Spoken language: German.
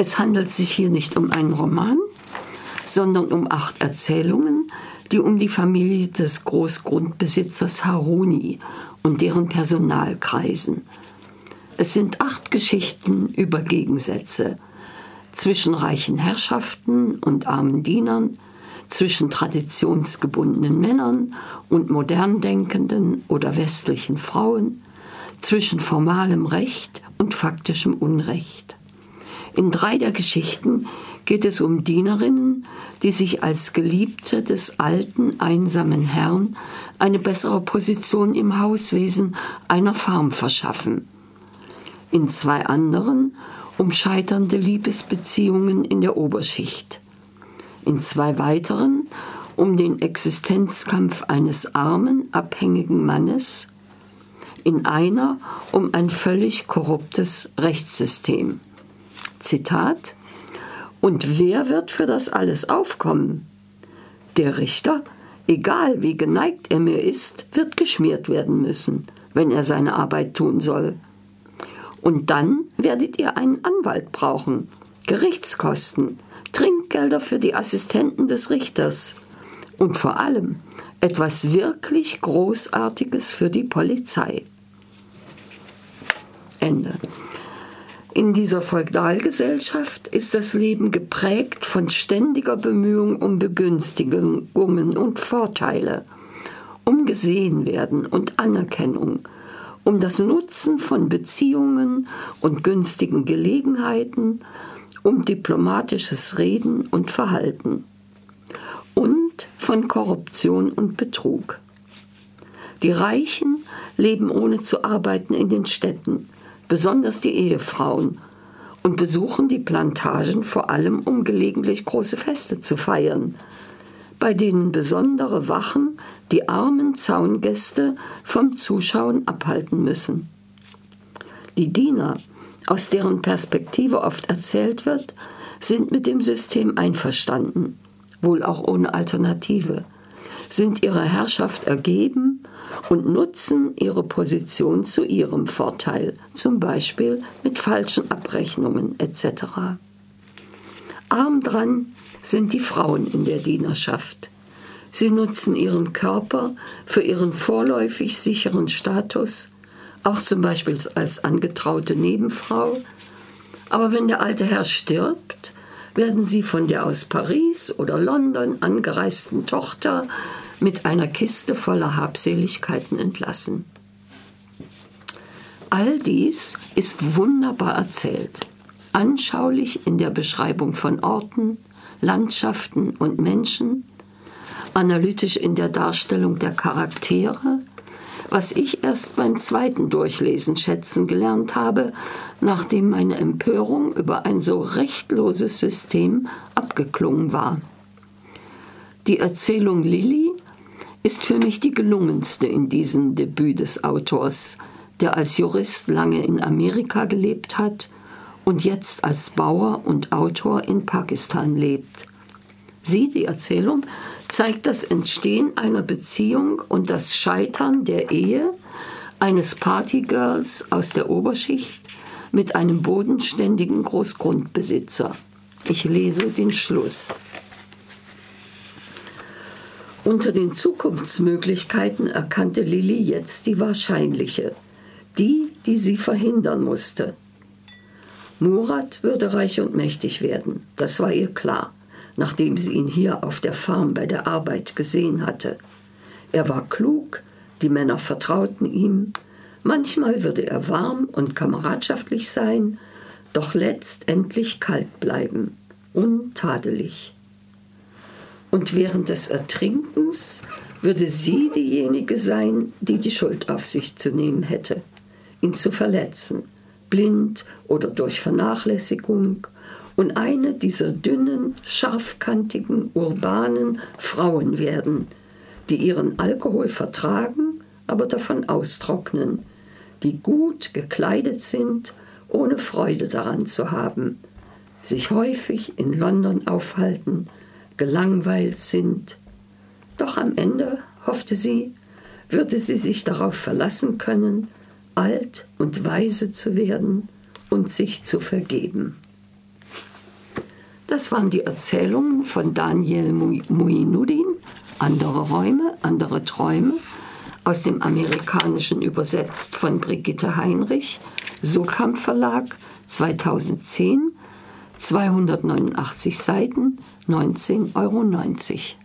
Es handelt sich hier nicht um einen Roman, sondern um acht Erzählungen, die um die Familie des Großgrundbesitzers Haruni und deren Personal kreisen. Es sind acht Geschichten über Gegensätze zwischen reichen Herrschaften und armen Dienern, zwischen traditionsgebundenen Männern und modern denkenden oder westlichen Frauen, zwischen formalem Recht und faktischem Unrecht. In drei der Geschichten geht es um Dienerinnen, die sich als Geliebte des alten, einsamen Herrn eine bessere Position im Hauswesen einer Farm verschaffen. In zwei anderen um scheiternde Liebesbeziehungen in der Oberschicht. In zwei weiteren um den Existenzkampf eines armen, abhängigen Mannes. In einer um ein völlig korruptes Rechtssystem. Zitat Und wer wird für das alles aufkommen? Der Richter, egal wie geneigt er mir ist, wird geschmiert werden müssen, wenn er seine Arbeit tun soll. Und dann werdet ihr einen Anwalt brauchen, Gerichtskosten, Trinkgelder für die Assistenten des Richters und vor allem etwas wirklich Großartiges für die Polizei. Ende. In dieser Feudalgesellschaft ist das Leben geprägt von ständiger Bemühung um Begünstigungen und Vorteile, um gesehen werden und Anerkennung, um das Nutzen von Beziehungen und günstigen Gelegenheiten, um diplomatisches Reden und Verhalten und von Korruption und Betrug. Die Reichen leben ohne zu arbeiten in den Städten besonders die Ehefrauen, und besuchen die Plantagen vor allem, um gelegentlich große Feste zu feiern, bei denen besondere Wachen die armen Zaungäste vom Zuschauen abhalten müssen. Die Diener, aus deren Perspektive oft erzählt wird, sind mit dem System einverstanden, wohl auch ohne Alternative, sind ihrer Herrschaft ergeben und nutzen ihre Position zu ihrem Vorteil, zum Beispiel mit falschen Abrechnungen etc. Arm dran sind die Frauen in der Dienerschaft. Sie nutzen ihren Körper für ihren vorläufig sicheren Status, auch zum Beispiel als angetraute Nebenfrau. Aber wenn der alte Herr stirbt, werden sie von der aus Paris oder London angereisten Tochter mit einer Kiste voller Habseligkeiten entlassen. All dies ist wunderbar erzählt, anschaulich in der Beschreibung von Orten, Landschaften und Menschen, analytisch in der Darstellung der Charaktere, was ich erst beim zweiten Durchlesen schätzen gelernt habe, nachdem meine Empörung über ein so rechtloses System abgeklungen war. Die Erzählung Lilly ist für mich die gelungenste in diesem Debüt des Autors, der als Jurist lange in Amerika gelebt hat und jetzt als Bauer und Autor in Pakistan lebt. Sie, die Erzählung, zeigt das Entstehen einer Beziehung und das Scheitern der Ehe eines Partygirls aus der Oberschicht mit einem bodenständigen Großgrundbesitzer. Ich lese den Schluss. Unter den Zukunftsmöglichkeiten erkannte Lilly jetzt die wahrscheinliche, die, die sie verhindern musste. Murat würde reich und mächtig werden, das war ihr klar, nachdem sie ihn hier auf der Farm bei der Arbeit gesehen hatte. Er war klug, die Männer vertrauten ihm, manchmal würde er warm und kameradschaftlich sein, doch letztendlich kalt bleiben, untadelig und während des Ertrinkens würde sie diejenige sein, die die Schuld auf sich zu nehmen hätte, ihn zu verletzen, blind oder durch Vernachlässigung, und eine dieser dünnen, scharfkantigen, urbanen Frauen werden, die ihren Alkohol vertragen, aber davon austrocknen, die gut gekleidet sind, ohne Freude daran zu haben, sich häufig in London aufhalten, gelangweilt sind. Doch am Ende, hoffte sie, würde sie sich darauf verlassen können, alt und weise zu werden und sich zu vergeben. Das waren die Erzählungen von Daniel Muinuddin, Andere Räume, andere Träume, aus dem Amerikanischen übersetzt von Brigitte Heinrich, Sokamp Verlag, 2010, 289 Seiten, 19,90 Euro.